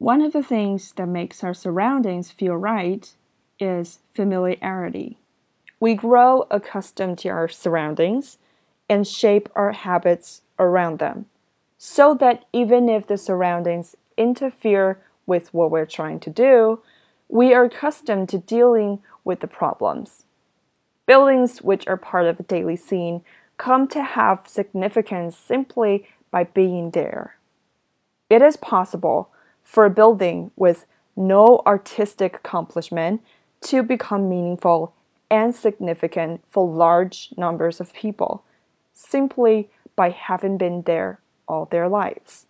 One of the things that makes our surroundings feel right is familiarity. We grow accustomed to our surroundings and shape our habits around them so that even if the surroundings interfere with what we're trying to do, we are accustomed to dealing with the problems. Buildings which are part of a daily scene come to have significance simply by being there. It is possible for a building with no artistic accomplishment to become meaningful and significant for large numbers of people simply by having been there all their lives.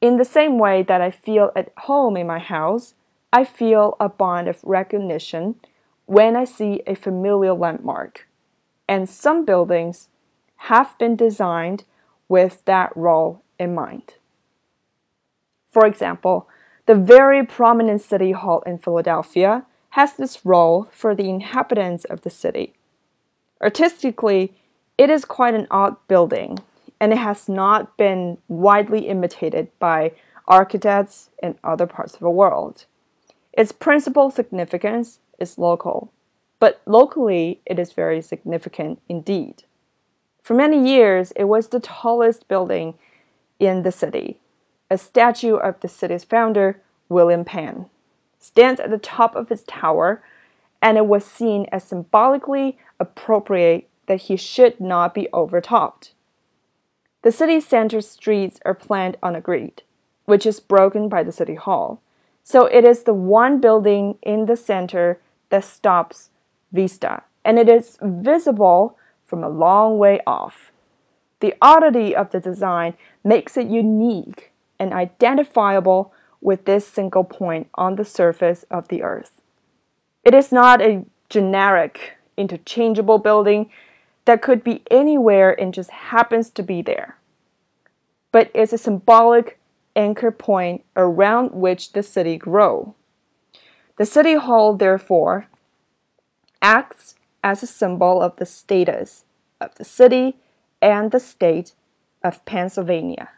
In the same way that I feel at home in my house, I feel a bond of recognition when I see a familiar landmark. And some buildings have been designed with that role in mind. For example, the very prominent City Hall in Philadelphia has this role for the inhabitants of the city. Artistically, it is quite an odd building, and it has not been widely imitated by architects in other parts of the world. Its principal significance is local, but locally it is very significant indeed. For many years, it was the tallest building in the city. A statue of the city's founder, William Penn, stands at the top of its tower, and it was seen as symbolically appropriate that he should not be overtopped. The city center streets are planned on a grid, which is broken by the city hall. So it is the one building in the center that stops vista, and it is visible from a long way off. The oddity of the design makes it unique and identifiable with this single point on the surface of the earth. It is not a generic, interchangeable building that could be anywhere and just happens to be there, but is a symbolic anchor point around which the city grow. The city hall, therefore, acts as a symbol of the status of the city and the state of Pennsylvania.